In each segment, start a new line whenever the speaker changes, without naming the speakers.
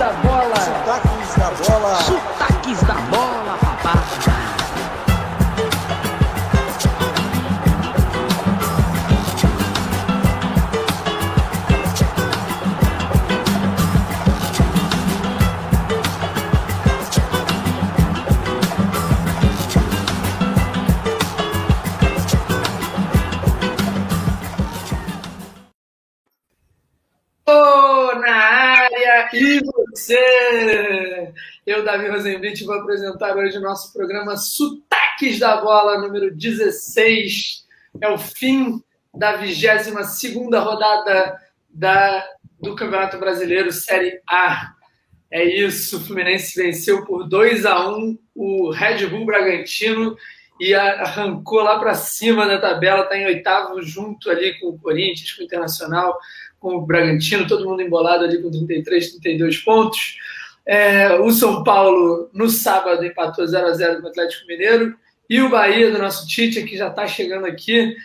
da bola.
Sotaques da bola.
Sotaques da
você! Eu, Davi Rosenblit, vou apresentar hoje o nosso programa Sotaques da Bola, número 16. É o fim da 22 rodada da, do Campeonato Brasileiro Série A. É isso, o Fluminense venceu por 2 a 1 o Red Bull Bragantino e arrancou lá para cima da tabela, está em oitavo junto ali com o Corinthians, com o Internacional com o Bragantino, todo mundo embolado ali com 33, 32 pontos. É, o São Paulo, no sábado, empatou 0 a 0 com o Atlético Mineiro. E o Bahia, do nosso Tite, que já está chegando aqui,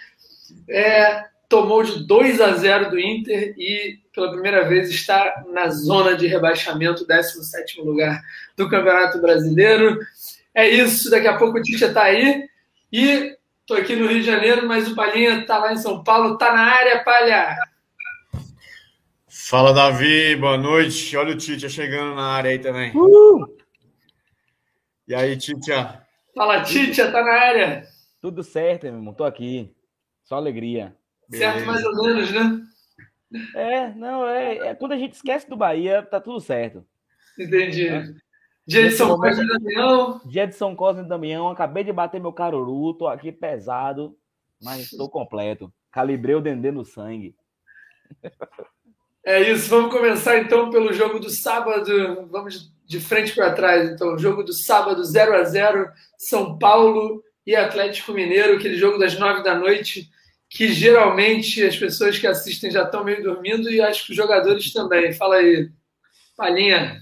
é, tomou de 2 a 0 do Inter e, pela primeira vez, está na zona de rebaixamento, 17 lugar do Campeonato Brasileiro. É isso, daqui a pouco o Tite está aí. E estou aqui no Rio de Janeiro, mas o Palhinha está lá em São Paulo. Está na área, Palha!
Fala, Davi, boa noite. Olha o Titia chegando na área aí também. Uh! E aí, Titia?
Fala, Titia, tá na área.
Tudo certo, meu irmão, tô aqui. Só alegria.
Certo, Beleza. mais ou menos, né?
É, não, é, é, Quando a gente esquece do Bahia, tá tudo certo.
Entendi. É. Dia de São Cosme e Damião.
Dia de São Cosme e Damião. Acabei de bater meu caruru, tô aqui pesado, mas estou completo. Calibrei o dendê no sangue.
É isso, vamos começar então pelo jogo do sábado. Vamos de frente para trás. Então, jogo do sábado 0 a 0 São Paulo e Atlético Mineiro, aquele jogo das nove da noite, que geralmente as pessoas que assistem já estão meio dormindo e acho que os jogadores também. Fala aí, Palhinha.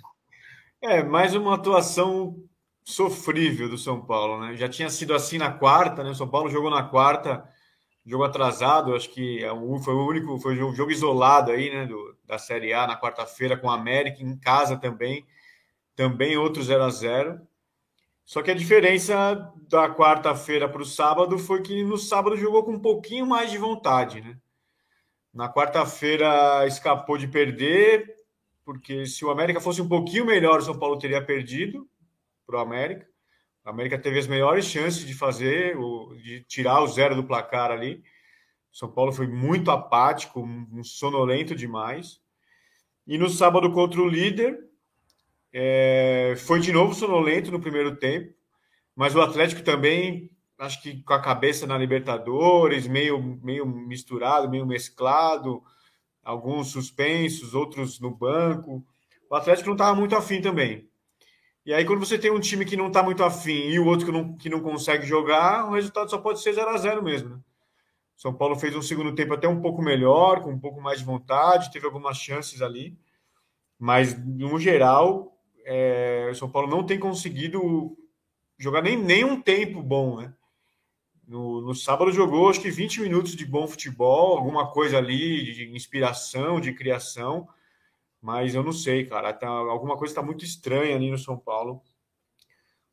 É, mais uma atuação sofrível do São Paulo, né? Já tinha sido assim na quarta, né? O São Paulo jogou na quarta jogo atrasado, acho que é foi o único, foi um jogo isolado aí, né, do, da Série A na quarta-feira com o América em casa também, também outro 0 a 0 Só que a diferença da quarta-feira para o sábado foi que no sábado jogou com um pouquinho mais de vontade, né? Na quarta-feira escapou de perder, porque se o América fosse um pouquinho melhor, o São Paulo teria perdido para o América. A América teve as melhores chances de fazer, de tirar o zero do placar ali. São Paulo foi muito apático, um sonolento demais. E no sábado contra o líder, é, foi de novo sonolento no primeiro tempo, mas o Atlético também, acho que com a cabeça na Libertadores, meio, meio misturado, meio mesclado, alguns suspensos, outros no banco. O Atlético não estava muito afim também. E aí, quando você tem um time que não está muito afim e o outro que não, que não consegue jogar, o resultado só pode ser 0 a 0 mesmo. Né? São Paulo fez um segundo tempo até um pouco melhor, com um pouco mais de vontade, teve algumas chances ali, mas no geral, é, o São Paulo não tem conseguido jogar nem, nem um tempo bom. Né? No, no sábado jogou acho que 20 minutos de bom futebol, alguma coisa ali de inspiração, de criação mas eu não sei, cara. Tá, alguma coisa está muito estranha ali no São Paulo.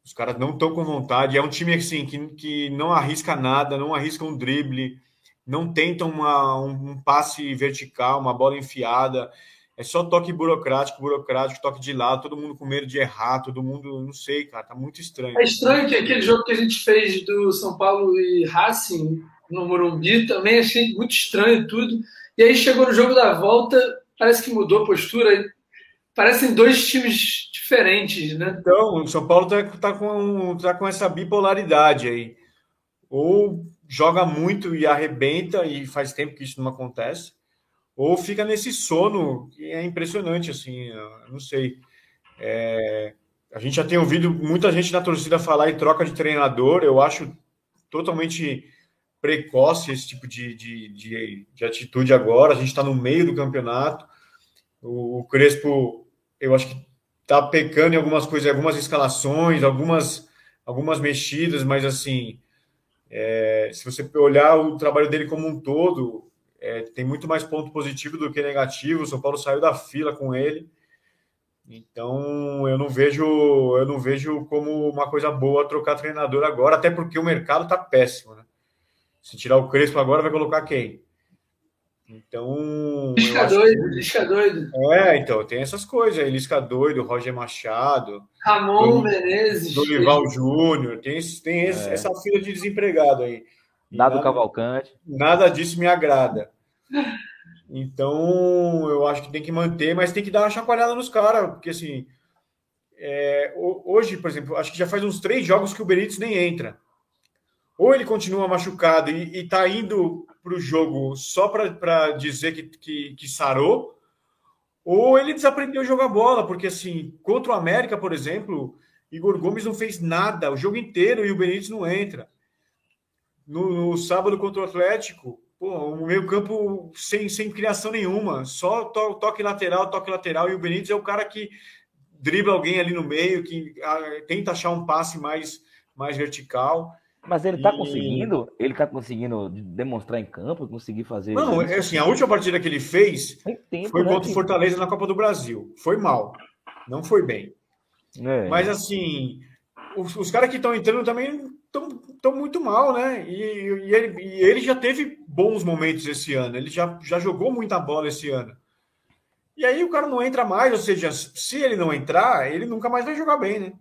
Os caras não estão com vontade. É um time assim que, que não arrisca nada, não arrisca um drible, não tenta uma, um, um passe vertical, uma bola enfiada. É só toque burocrático, burocrático, toque de lado, todo mundo com medo de errar, todo mundo, não sei, cara, tá muito estranho.
É estranho que aquele jogo que a gente fez do São Paulo e Racing no Morumbi também achei muito estranho tudo. E aí chegou no jogo da volta, parece que mudou a postura. Parecem dois times diferentes, né?
Então, o São Paulo está tá com, tá com essa bipolaridade aí. Ou joga muito e arrebenta, e faz tempo que isso não acontece, ou fica nesse sono, que é impressionante, assim, eu não sei. É, a gente já tem ouvido muita gente na torcida falar em troca de treinador, eu acho totalmente precoce esse tipo de, de, de, de atitude agora. A gente está no meio do campeonato. O, Crespo, eu acho que está pecando em algumas coisas, algumas escalações, algumas, algumas mexidas, mas assim, é, se você olhar o trabalho dele como um todo, é, tem muito mais ponto positivo do que negativo. O São Paulo saiu da fila com ele. Então eu não vejo eu não vejo como uma coisa boa trocar treinador agora, até porque o mercado tá péssimo, né? Se tirar o Crespo agora, vai colocar quem? Então.
Lisca doido, que... Lisca doido.
É, então, tem essas coisas aí. Lisca doido, Roger Machado.
Ramon do, Menezes.
Dorival Júnior. Tem, tem esse, é. essa fila de desempregado aí.
Nada, nada Cavalcante.
Nada disso me agrada. Então, eu acho que tem que manter, mas tem que dar uma chacoalhada nos caras, porque assim. É, hoje, por exemplo, acho que já faz uns três jogos que o Benítez nem entra. Ou ele continua machucado e, está indo para o jogo só para dizer que, que, que, sarou, ou ele desaprendeu a jogar bola, porque assim, contra o América, por exemplo, Igor Gomes não fez nada o jogo inteiro e o Benítez não entra. No, no sábado contra o Atlético, pô, o meio campo sem, sem criação nenhuma, só to, toque lateral, toque lateral, e o Benítez é o cara que dribla alguém ali no meio, que a, tenta achar um passe mais, mais vertical.
Mas ele tá e... conseguindo, ele tá conseguindo demonstrar em campo, conseguir fazer.
Não, é assim, a última partida que ele fez tempo, foi né, contra o Fortaleza na Copa do Brasil. Foi mal. Não foi bem. É. Mas assim, os, os caras que estão entrando também estão muito mal, né? E, e, ele, e, ele, já teve bons momentos esse ano. Ele já, já jogou muita bola esse ano. E aí o cara não entra mais, ou seja, se ele não entrar, ele nunca mais vai jogar bem, né?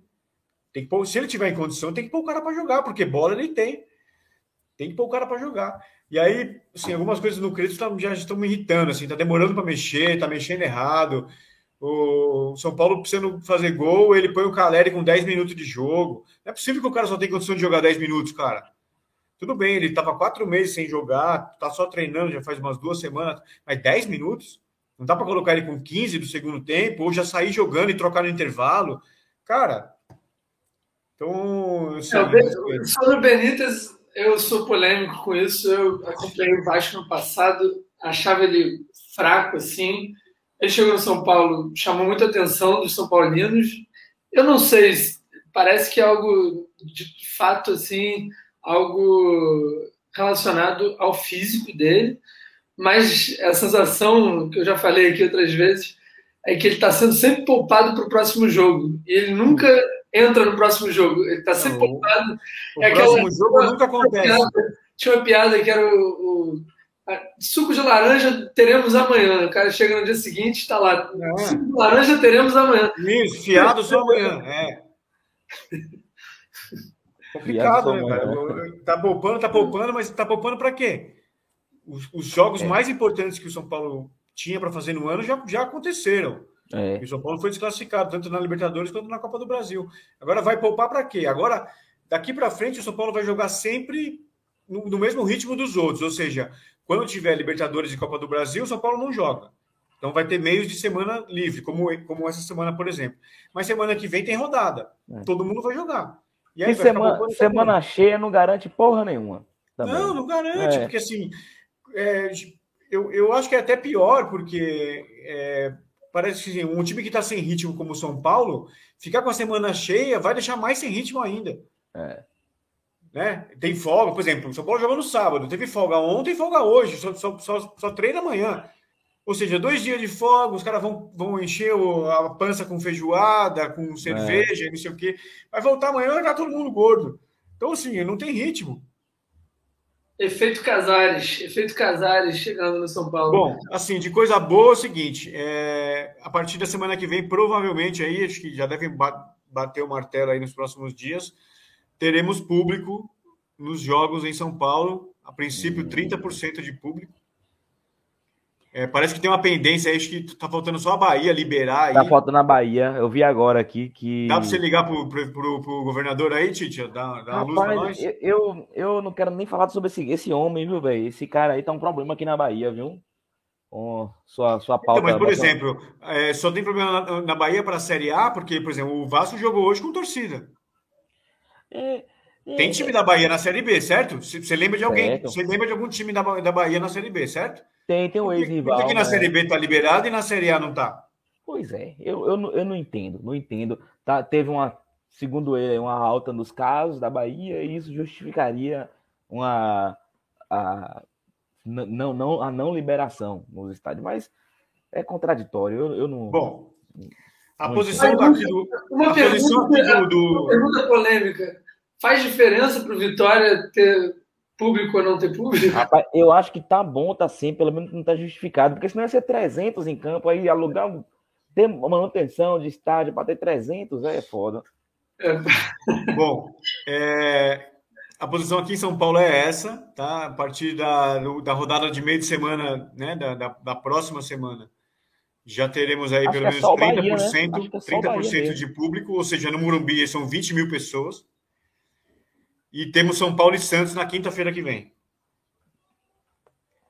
Tem que pôr, se ele tiver em condição, tem que pôr o cara para jogar, porque bola ele tem. Tem que pôr o cara para jogar. E aí, assim, algumas coisas no crédito já estão me irritando, assim, tá demorando para mexer, tá mexendo errado. O São Paulo precisando fazer gol, ele põe o Caleri com 10 minutos de jogo. Não é possível que o cara só tenha condição de jogar 10 minutos, cara. Tudo bem, ele estava quatro meses sem jogar, tá só treinando, já faz umas duas semanas, mas 10 minutos? Não dá para colocar ele com 15 do segundo tempo, ou já sair jogando e trocar no intervalo. Cara, então, assim,
é, sobre o Benítez, eu sou polêmico com isso. Eu acompanhei o Vasco no passado, achava ele fraco assim. Ele chegou no São Paulo, chamou muita atenção dos São Paulinos. Eu não sei, parece que é algo de fato assim, algo relacionado ao físico dele, mas a sensação que eu já falei aqui outras vezes é que ele está sendo sempre poupado para o próximo jogo. E ele nunca entra no próximo jogo. Ele tá sempre poupado.
O é próximo aquela, jogo nunca acontece.
Piada, tinha uma piada que era o, o suco de laranja teremos amanhã. O cara chega no dia seguinte, está lá. É. Suco de laranja teremos amanhã.
Isso, fiado só amanhã. É. Complicado, né, velho? Tá poupando, tá poupando, mas tá poupando para quê? Os, os jogos é. mais importantes que o São Paulo tinha para fazer no ano já, já aconteceram. É. E o São Paulo foi desclassificado, tanto na Libertadores quanto na Copa do Brasil. Agora vai poupar para quê? Agora, daqui para frente, o São Paulo vai jogar sempre no, no, mesmo ritmo dos outros. Ou seja, quando tiver Libertadores e Copa do Brasil, o São Paulo não joga. Então vai ter meios de semana livre, como, como essa semana, por exemplo. Mas semana que vem tem rodada. É. Todo mundo vai jogar.
E, aí, e semana, semana cheia não garante porra nenhuma.
Também. Não, não garante, é. porque assim. É, eu, eu acho que é até pior, porque é, parece que um time que está sem ritmo como o São Paulo, ficar com a semana cheia vai deixar mais sem ritmo ainda. É. Né? Tem folga, por exemplo, o São Paulo jogou no sábado, teve folga ontem e folga hoje, só, só, só, só treina amanhã. Ou seja, dois dias de folga, os caras vão, vão encher a pança com feijoada, com cerveja, é. não sei o quê. Vai voltar amanhã e vai estar todo mundo gordo. Então, assim, não tem ritmo.
Efeito Casares, efeito Casares chegando no São Paulo.
Bom, assim, de coisa boa é o seguinte: é, a partir da semana que vem, provavelmente aí, acho que já devem bater o martelo aí nos próximos dias, teremos público nos jogos em São Paulo. A princípio, 30% de público. É, parece que tem uma pendência aí, acho que tá faltando só a Bahia liberar
aí. Tá faltando a Bahia, eu vi agora aqui que.
Dá para você ligar pro, pro, pro, pro governador aí, Tite? Dá, dá uma luz pra nós?
Eu, eu não quero nem falar sobre esse, esse homem, viu, velho? Esse cara aí tá um problema aqui na Bahia, viu? Oh, sua, sua pauta.
Então, mas, por exemplo, é, só tem problema na, na Bahia para a Série A, porque, por exemplo, o Vasco jogou hoje com torcida. É, é, tem time da Bahia na Série B, certo? Você lembra de alguém? Você lembra de algum time da, da Bahia na Série B, certo?
Tem, tem um ex-rival.
Por que, na né? Série B tá liberado e na Série A não tá?
Pois é, eu, eu, eu não entendo, não entendo. Tá, teve uma, segundo ele, uma alta nos casos da Bahia e isso justificaria uma a, não, não, a não liberação nos estádios, mas é contraditório. Eu, eu não.
Bom, A posição daqui do.
Uma,
a
pergunta,
posição aqui do, do...
uma pergunta polêmica. Faz diferença para o Vitória ter público ou não ter público?
Rapaz, eu acho que tá bom, tá sim, pelo menos não tá justificado, porque senão ia ser 300 em campo, aí alugar, ter manutenção de estádio para ter 300, é foda.
É.
Bom, é, a posição aqui em São Paulo é essa, tá? A partir da, da rodada de meio de semana, né? Da, da, da próxima semana, já teremos aí
Acho
pelo
é
menos
o
30%,
Bahia, né? É só o
30
Bahia
de público, ou seja, no Morumbi são 20 mil pessoas. E temos São Paulo e Santos na quinta-feira que vem.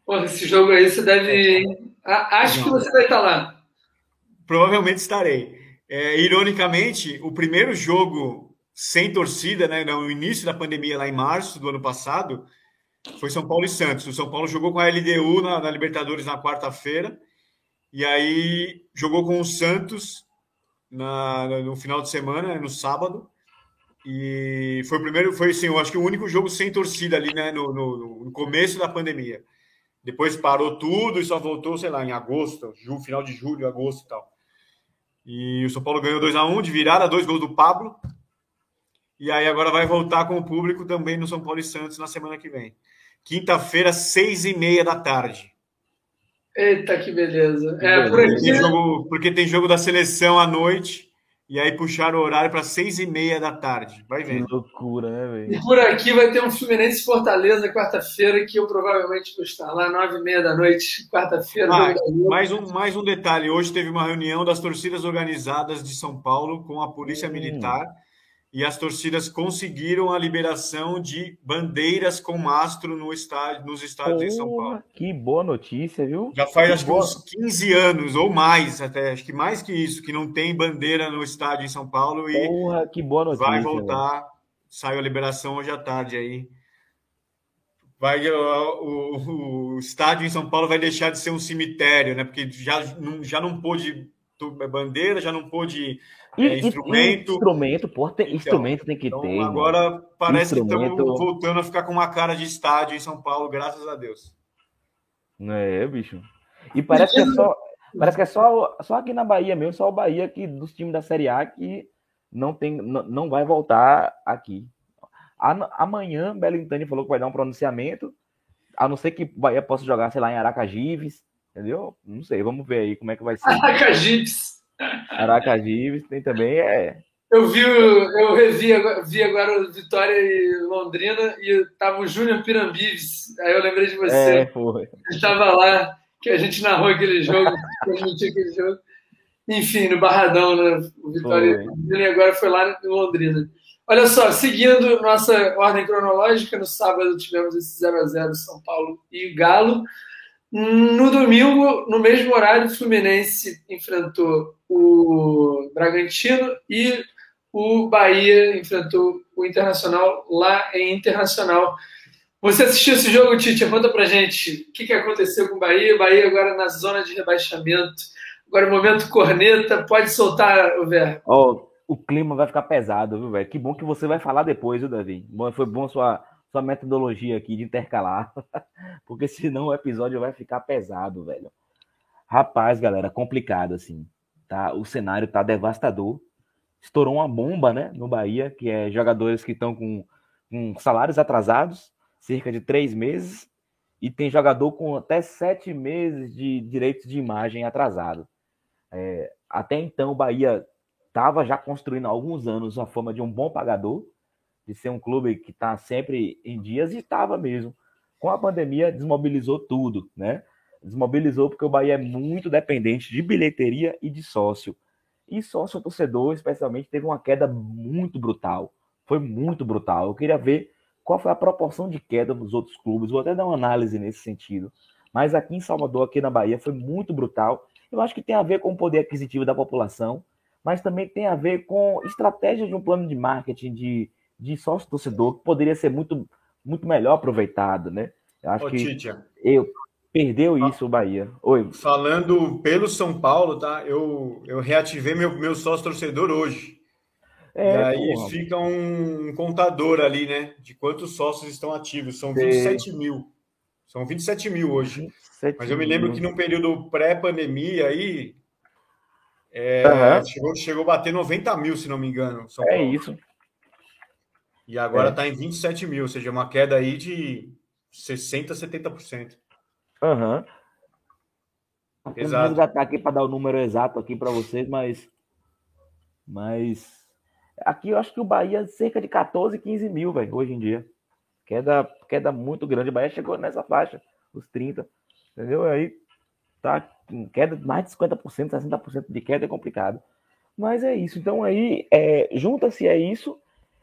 Porra, esse jogo aí você deve? A- Acho que você vai estar lá.
Provavelmente estarei. É, ironicamente, o primeiro jogo sem torcida, né, no início da pandemia, lá em março do ano passado, foi São Paulo e Santos. O São Paulo jogou com a LDU na, na Libertadores na quarta-feira, e aí jogou com o Santos na, no final de semana, no sábado. E foi o primeiro, foi assim, eu acho que o único jogo sem torcida ali, né, no, no- no começo da pandemia. Depois parou tudo e só voltou, sei lá, em agosto, ju- final de julho, agosto e tal. E o São Paulo ganhou 2 a 1 de virada, dois gols do Pablo. E aí agora vai voltar com o público também no São Paulo e Santos na semana que vem. Quinta-feira, seis e meia da tarde.
Eita, que beleza. É, por aqui.
Tem jogo, porque tem jogo da seleção à noite. E aí puxaram o horário para seis e meia da tarde. Vai
Que
vendo.
loucura, né,
E
velho?
por aqui vai ter um Fluminense e Fortaleza quarta-feira, que eu provavelmente vou estar lá, nove e meia da noite, quarta-feira.
Ah, mais, um, mais um detalhe. Hoje teve uma reunião das torcidas organizadas de São Paulo com a Polícia
Hum.
E as torcidas conseguiram a liberação de bandeiras com mastro no estádio, nos estádios em São Paulo.
Que boa notícia, viu?
Já faz
Que
acho que
boa-
uns 15 anos ou mais, até acho que mais que isso, que não tem bandeira no estádio em São Paulo e
Porra, que boa notícia.
vai voltar. Saiu a liberação hoje à tarde aí. Vai, o, o- estádio em São Paulo vai deixar de ser um cemitério, né? Porque já não, já não pôde tu- bandeira, já não pôde
E,
É,
e-
instrumento.
e instrumento, porra, tem,
Então,
instrumento tem que
Então,
ter.
agora parece que
Instrumento.
estamos voltando a ficar com uma cara de estádio em São Paulo, graças a Deus.
É, bicho. E parece que é só, parece que é só, só aqui na Bahia mesmo, só o Bahia que dos times da Série A que não tem, não, não vai voltar aqui. A- Amanhã, Belintani falou que vai dar um pronunciamento, a não ser que o Bahia possa jogar, sei lá, em Aracajives, entendeu? Não sei, vamos ver aí como é que vai ser.
Aracajips.
Aracajives tem também, é.
Eu vi, eu revi agora, vi agora o Vitória e Londrina e tava o Júnior Pirambives. Aí eu lembrei de você.
É, foi.
Ele estava lá, que a gente narrou aquele jogo, transmitiu aquele jogo. Enfim, no Barradão, né? O Vitória
Foi.
e Londrina, e agora foi lá em Londrina. Olha só, seguindo nossa ordem cronológica, no sábado tivemos esse 0x0 São Paulo e Galo. No domingo, no mesmo horário, o Fluminense enfrentou o Bragantino e o Bahia enfrentou o Internacional lá em Internacional. Você assistiu esse jogo, Tite? Conta pra gente o que, que aconteceu com o Bahia. O Bahia agora na zona de rebaixamento. Agora o momento corneta. Pode soltar o verbo.
Ó, o clima vai ficar pesado, viu, velho? Que bom que você vai falar depois, viu, Davi? Foi bom sua, sua metodologia aqui de intercalar. Porque senão o episódio vai ficar pesado, velho. Rapaz, galera, complicado, assim. Tá? O cenário tá devastador. Estourou uma bomba, né, no Bahia, que é jogadores que estão com, com salários atrasados, cerca de três meses, e tem jogador com até sete meses de direitos de imagem atrasado. É, até então, o Bahia estava já construindo há alguns anos a fama de um bom pagador, de ser um clube que está sempre em dias, e estava mesmo. Com a pandemia, desmobilizou tudo, né? Desmobilizou porque o Bahia é muito dependente de bilheteria e de sócio. E sócio torcedor, especialmente, teve uma queda muito brutal. Foi muito brutal. Eu queria ver qual foi a proporção de queda nos outros clubes. Vou até dar uma análise nesse sentido. Mas aqui em Salvador, aqui na Bahia, foi muito brutal. Eu acho que tem a ver com o poder aquisitivo da população, mas também tem a ver com estratégia de um plano de marketing de, de sócio torcedor que poderia ser muito, muito melhor aproveitado, né? Eu acho
Ô,
que eu, perdeu isso o Bahia. Oi.
falando pelo São Paulo, tá? Eu, eu reativei meu, meu sócio torcedor hoje.
É,
e aí
porra.
fica um contador ali, né? De quantos sócios estão ativos. São
Sei.
27 mil. São 27 mil hoje.
27
Mas eu me lembro
mil.
que num período pré-pandemia aí, É, uhum. chegou, chegou a bater 90 mil, se não me engano.
é isso.
E agora está é. em 27 mil, ou seja, uma queda aí de 60%, 70%.
Aham. Uhum. Exato. já tá aqui para dar o número exato aqui para vocês, mas. Mas. Aqui eu acho que o Bahia é cerca de 14, 15 mil, velho, hoje em dia. Queda, queda muito grande. O Bahia chegou nessa faixa, os 30. Entendeu? Aí tá queda mais de 50%, 60% de queda é complicado. Mas é isso. Então aí é, junta-se a isso,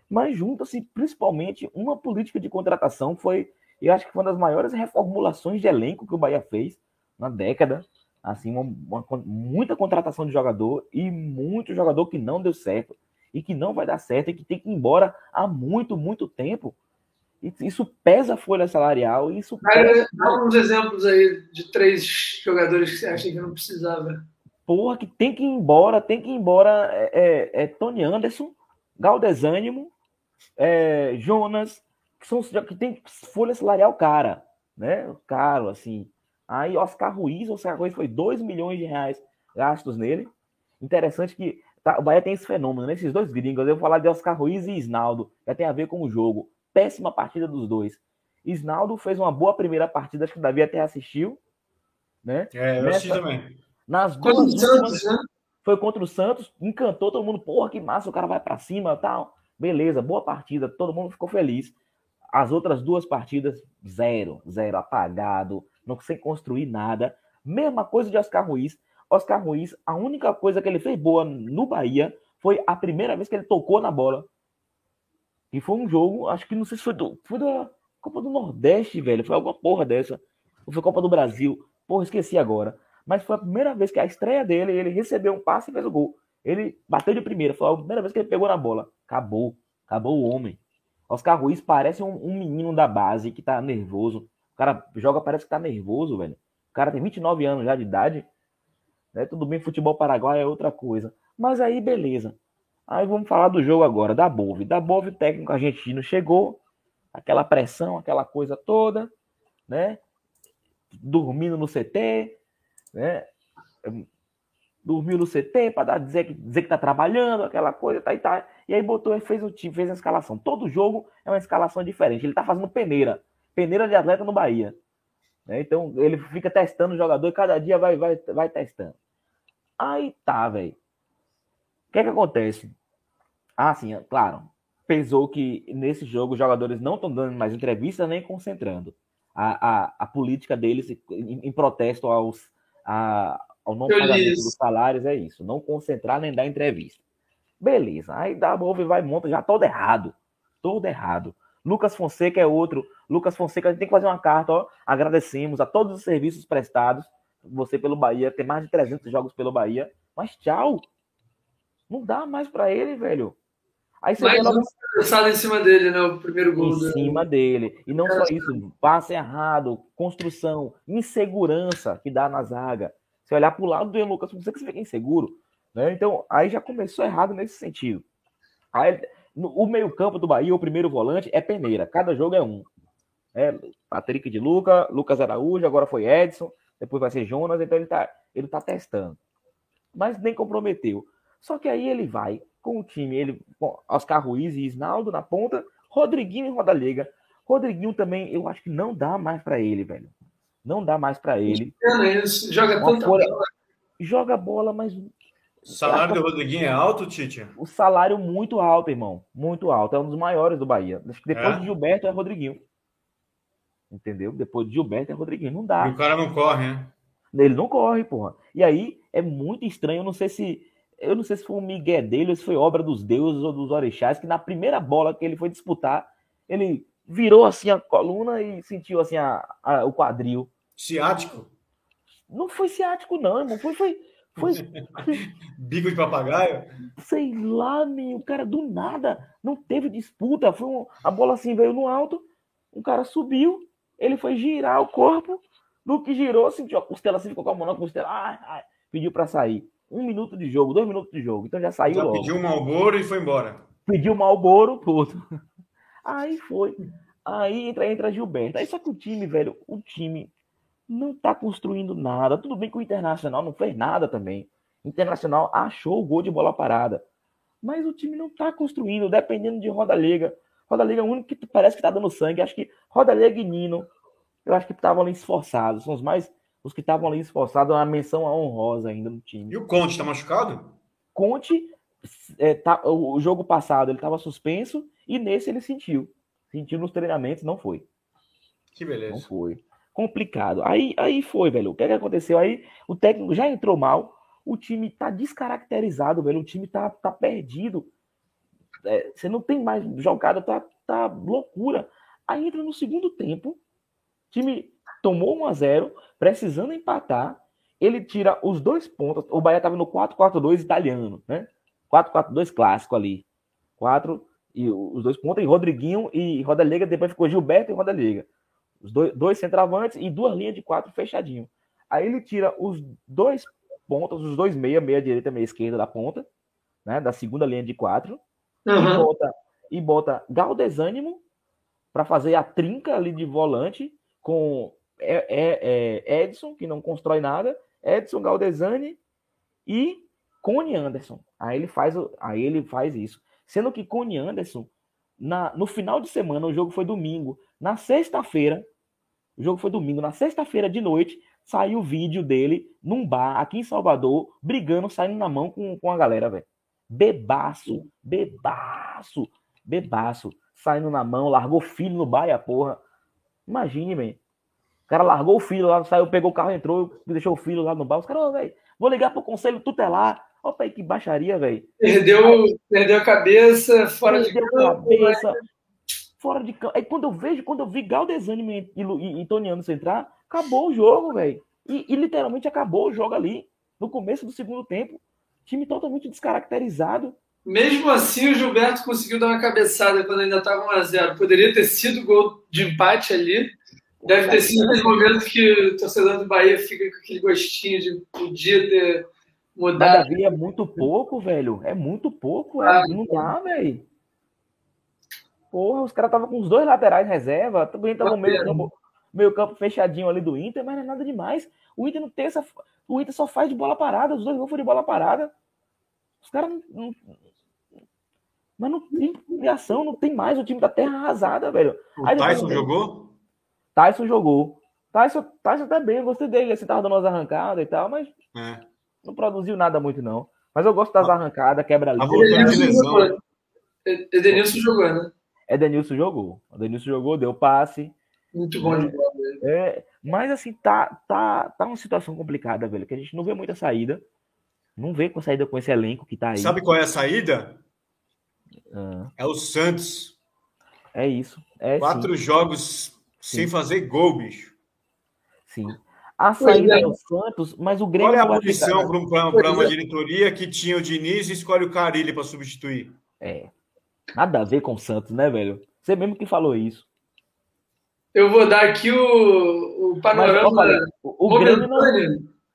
mas junta-se principalmente uma política de contratação. Foi, eu acho que foi uma das maiores reformulações de elenco que o Bahia fez na década. Assim, uma, uma, muita contratação de jogador e muito jogador que não deu certo e que não vai dar certo e que tem que ir embora há muito, muito tempo isso pesa a folha salarial. Isso
pesa... Dá uns exemplos aí de três jogadores que você acha que não precisava.
Porra, que tem que ir embora, tem que ir embora. É, é, é Tony Anderson, Galdesânimo, é, Jonas, que são que tem folha salarial cara, né? Caro, assim. Aí Oscar Ruiz, Oscar Ruiz foi 2 milhões de reais gastos nele. Interessante que tá, o Bahia tem esse fenômeno, né? dois gringos. Eu vou falar de Oscar Ruiz e Isnaldo, já tem a ver com o jogo péssima partida dos dois. Isnaldo fez uma boa primeira partida, acho que o Davi até assistiu. Né?
É, eu Nessa, assisti também.
Nas duas contra o Santos, né? Foi contra o Santos, encantou todo mundo. Porra, que massa, o cara vai para cima tal. Beleza, boa partida, todo mundo ficou feliz. As outras duas partidas, zero, zero, apagado, não sem construir nada. Mesma coisa de Oscar Ruiz. Oscar Ruiz, a única coisa que ele fez boa no Bahia foi a primeira vez que ele tocou na bola. E foi um jogo, acho que não sei se foi, do, foi da Copa do Nordeste, velho. Foi alguma porra dessa. Ou foi Copa do Brasil. Porra, esqueci agora. Mas foi a primeira vez que a estreia dele, ele recebeu um passe e fez o gol. Ele bateu de primeira. Foi a primeira vez que ele pegou na bola. Acabou. Acabou o homem. Oscar Ruiz parece um, um menino da base que tá nervoso. O cara joga, parece que tá nervoso, velho. O cara tem 29 anos já de idade. Né? Tudo bem, futebol paraguai é outra coisa. Mas aí, beleza. Aí vamos falar do jogo agora, da Bove. Da Bove, o técnico argentino chegou, aquela pressão, aquela coisa toda, né? Dormindo no CT, né? Dormiu no CT para dizer que, dizer que tá trabalhando, aquela coisa, tá e tá. E aí botou e fez o time, fez a escalação. Todo jogo é uma escalação diferente. Ele tá fazendo peneira. Peneira de atleta no Bahia. Né? Então ele fica testando o jogador e cada dia vai, vai, vai testando. Aí tá, velho que é que acontece? Ah, sim, é, claro. Pesou que nesse jogo os jogadores não estão dando mais entrevista nem concentrando. A, a, a política deles em, em protesto aos, a, ao não Eu pagamento dos salários é isso. Não concentrar nem dar entrevista. Beleza. Aí dá e vai monta já todo errado. Todo errado. Lucas Fonseca é outro. Lucas Fonseca, a gente tem que fazer uma carta, ó. Agradecemos a todos os serviços prestados. Você pelo Bahia, tem mais de 300 jogos pelo Bahia. Mas tchau. Não dá mais para ele, velho.
Aí você Mais logo... um em cima dele, né? O primeiro gol.
Em cima dele. E não só isso, passe errado, construção, insegurança que dá na zaga. Você olhar para o lado do Lucas, você que você fica inseguro. Né? Então, aí já começou errado nesse sentido. Aí, no, o meio-campo do Bahia, o primeiro volante, é peneira. Cada jogo é um. É, Patrick de Luca, Lucas Araújo, agora foi Edson, depois vai ser Jonas, então ele tá, ele tá testando. Mas nem comprometeu. Só que aí ele vai com o time, ele Oscar Ruiz e Isnaldo na ponta, Rodriguinho e Rodallega. Rodriguinho também, eu acho que não dá mais para ele, velho. Não dá mais para ele.
Isso. Joga tanta bola.
Joga bola, mas
o salário do Rodriguinho é alto, Tite?
O salário muito alto, irmão. Muito alto. É um dos maiores do Bahia. Acho que depois é. de Gilberto é Rodriguinho. Entendeu? Depois de Gilberto é Rodriguinho. Não dá.
E o cara não corre, né?
Ele não corre, porra. E aí é muito estranho. Eu não sei se eu não sei se foi um migué dele ou se foi obra dos deuses ou dos orixás, que na primeira bola que ele foi disputar, ele virou assim a coluna e sentiu assim a, a o quadril.
Ciático?
Não foi ciático, não, irmão. Foi, foi, foi...
Bico de papagaio?
Sei lá, meu. O cara do nada não teve disputa. Foi um... A bola assim veio no alto, o cara subiu, ele foi girar o corpo. No que girou, sentiu a costela assim, ficou com a mão na costela, ai, ai, pediu para sair um minuto de jogo, dois minutos de jogo. Então já saiu já logo.
Pediu um Malboro e foi embora.
Pediu um Malboro, puto. Aí foi. Aí entra, entra Gilberto. Aí só que o time, velho, o time não tá construindo nada. Tudo bem que o Internacional não fez nada também. Internacional achou o gol de bola parada. Mas o time não está construindo, dependendo de Roda Liga. Roda Liga é o único que parece que está dando sangue. Acho que Roda Liga e Nino, eu acho que estavam ali esforçados. São os mais. Os que estavam ali esforçados, uma menção honrosa ainda no time.
E o Conte está machucado?
Conte, é, tá, o jogo passado ele estava suspenso e nesse ele sentiu. Sentiu nos treinamentos, não foi.
Que beleza.
Não foi. Complicado. Aí, aí foi, velho. O que, é que aconteceu? Aí o técnico já entrou mal. O time tá descaracterizado, velho. O time tá, tá perdido. É, você não tem mais jogada, tá, tá loucura. Aí entra no segundo tempo. O time tomou 1 a 0 precisando empatar. Ele tira os dois pontos. O Bahia tava no 4-4-2 italiano, né? 4-4-2 clássico ali. 4 e os dois pontos, e Rodriguinho e Roda Liga, depois ficou Gilberto e Roda Liga. Os dois, dois centravantes e duas linhas de quatro fechadinho. Aí ele tira os dois pontas, os dois meia, meia direita, meia esquerda da ponta, né? Da segunda linha de quatro. Uhum. E bota, e bota Galdesânimo para fazer a trinca ali de volante com é, é, é Edson, que não constrói nada, Edson Galdesani e Cone Anderson. Aí ele faz, aí ele faz isso. Sendo que Cone Anderson, na, no final de semana, o jogo foi domingo. Na sexta-feira, o jogo foi domingo. Na sexta-feira de noite, saiu o vídeo dele num bar aqui em Salvador, brigando, saindo na mão com, com a galera, velho. Bebaço, bebaço, bebaço. Saindo na mão, largou filho no bar e a porra. Imagine, velho. O cara largou o filho lá, saiu, pegou o carro, entrou, deixou o filho lá no bar. Os caras, velho, vou ligar pro conselho tutelar. Opa, aí que baixaria, velho.
Perdeu, perdeu a cabeça, fora de campo.
Cabeça, né? Fora de campo. Aí quando eu vejo, quando eu vi Galdesânimo e, e, e Tony Anderson entrar, acabou o jogo, velho. E, e, literalmente acabou o jogo ali, no começo do segundo tempo. Time totalmente descaracterizado.
Mesmo assim, o Gilberto conseguiu dar uma cabeçada quando ainda estava 1x0. Poderia ter sido gol de empate ali. Deve ter sido aquele momento que o torcedor do Bahia fica com aquele gostinho de podia ter
Mudar. Mas é muito pouco, velho. É muito pouco. É, ah, não dá, velho. Porra, os caras estavam com os dois laterais reserva. Também tava no meio campo, meio campo fechadinho ali do Inter, mas não é nada demais. O Inter não tem essa. O Inter só faz de bola parada. Os dois gols foram de bola parada. Os caras não. Mas não tem criação, não tem mais. O time da terra arrasada, velho.
O Aí, Tyson jogou?
Tyson jogou. Tyson, Tyson tá bem, eu gostei dele. Você tava dando umas arrancadas e tal, mas.
É.
Não produziu nada muito, não. Mas eu gosto das ah. arrancadas, quebra-linha.
Edenilson jogou, né?
Edenilson jogou. Edenilson jogou, deu passe.
Muito bom de bola.
É, mas assim, tá, tá, tá uma situação complicada, velho, que a gente não vê muita saída. Não vê com saída com esse elenco que tá aí.
Sabe qual é a saída? Ah. É o Santos.
É isso. É,
Quatro
sim.
jogos sim. sem fazer gol, bicho.
Sim. A saída é. do Santos, mas o Grêmio.
Qual é a posição para uma é. diretoria que tinha o Diniz e escolhe o Carilli para substituir?
É. Nada a ver com o Santos, né, velho? Você mesmo que falou isso.
Eu vou dar aqui o, o panorama. Mas,
o, o, Grêmio não,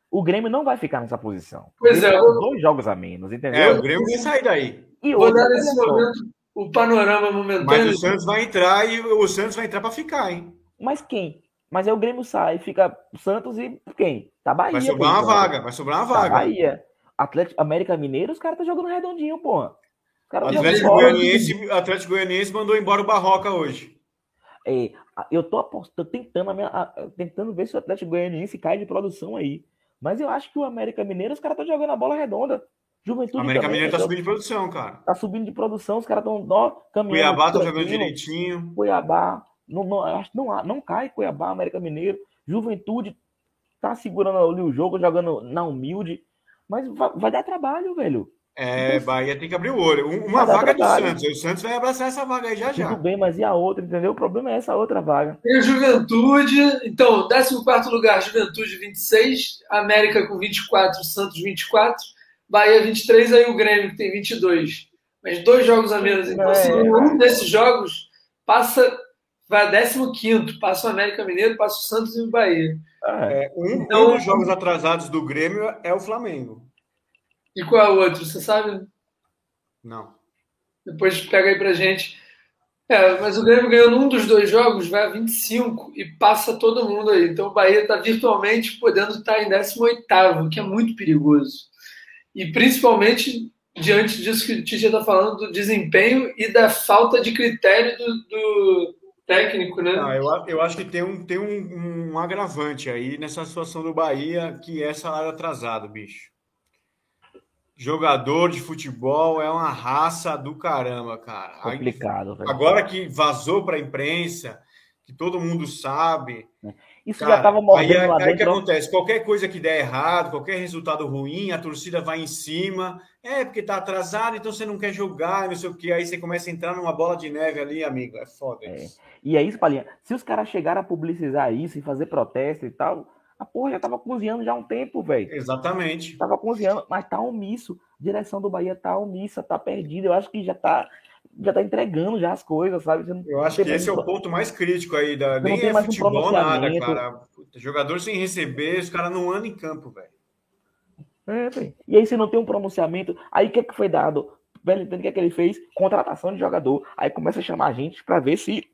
o Grêmio não vai ficar nessa posição.
Pois é.
Vou... Dois jogos a menos, entendeu?
É, o Grêmio vai sair daí.
E vou dar nesse momento o panorama momentâneo.
Mas o Santos vai entrar e o Santos vai entrar para ficar, hein?
Mas quem? Mas aí o Grêmio sai, fica Santos e quem? Tá Bahia.
Vai sobrar uma vaga, vai sobrar uma tá vaga. Tá
Bahia. Atlético, América Mineiro, os caras estão tá jogando redondinho, porra.
Atlético Goianiense, Atlético Goianiense mandou embora o Barroca hoje.
É, eu tô apostando, tentando, tentando ver se o Atlético Goianiense cai de produção aí. Mas eu acho que o América Mineiro, os caras estão jogando a bola redonda.
Juventude. O América Mineiro tá subindo de produção, cara.
Tá subindo de produção, os caras estão caminhando.
Cuiabá tá jogando direitinho.
Cuiabá. Não, não, acho não, não cai Cuiabá, América Mineiro. Juventude tá segurando ali o jogo, jogando na humilde. Mas vai, vai dar trabalho, velho.
É, Bahia tem que abrir o olho. Uma vaga do Santos. O Santos vai abraçar essa vaga aí já já.
Tudo bem, mas e a outra, entendeu? O problema é essa outra vaga.
Tem a Juventude. Então, 14 lugar, Juventude 26. América com 24, Santos 24. Bahia 23, aí o Grêmio que tem 22. Mas dois jogos a menos. Então, é. se um desses jogos passa vai a 15, passa o América Mineiro, passa o Santos e o Bahia.
É, um, então, um dos jogos atrasados do Grêmio é o Flamengo.
E qual é o outro? Você sabe?
Não.
Depois pega aí pra gente. É, mas o Grêmio ganhou num dos dois jogos, vai a 25 e passa todo mundo aí. Então o Bahia está virtualmente podendo estar em 18, que é muito perigoso. e principalmente diante disso que o Tite está falando, do desempenho e da falta de critério do, do técnico, né?
Ah, eu, eu acho que tem, um, tem um, um agravante aí nessa situação do Bahia, que é salário atrasado, bicho. Jogador de futebol é uma raça do caramba, cara.
Complicado,
velho. Agora que vazou para a imprensa, que todo mundo sabe.
Isso cara, já estava mordendo
aí,
lá
aí
dentro.
que acontece? Qualquer coisa que der errado, qualquer resultado ruim, a torcida vai em cima. É, porque tá atrasado, então você não quer jogar, não sei o quê. Aí você começa a entrar numa bola de neve ali, amigo. É foda
é. E é isso, Palinha. Se os caras chegaram a publicizar isso e fazer protesto e tal, a porra já tava cozinhando já há um tempo, velho.
Exatamente.
Tava cozinhando, mas tá omisso. A direção do Bahia tá omissa, tá perdida. Eu acho que já tá já tá entregando já as coisas, sabe?
Eu acho que esse é o ponto mais crítico aí. Da... Nem é futebol, um nada, cara. Jogador sem receber, os caras não andam em campo, velho.
É, e aí você não tem um pronunciamento. Aí o que, é que foi dado? O que é que ele fez? Contratação de jogador. Aí começa a chamar a gente para ver se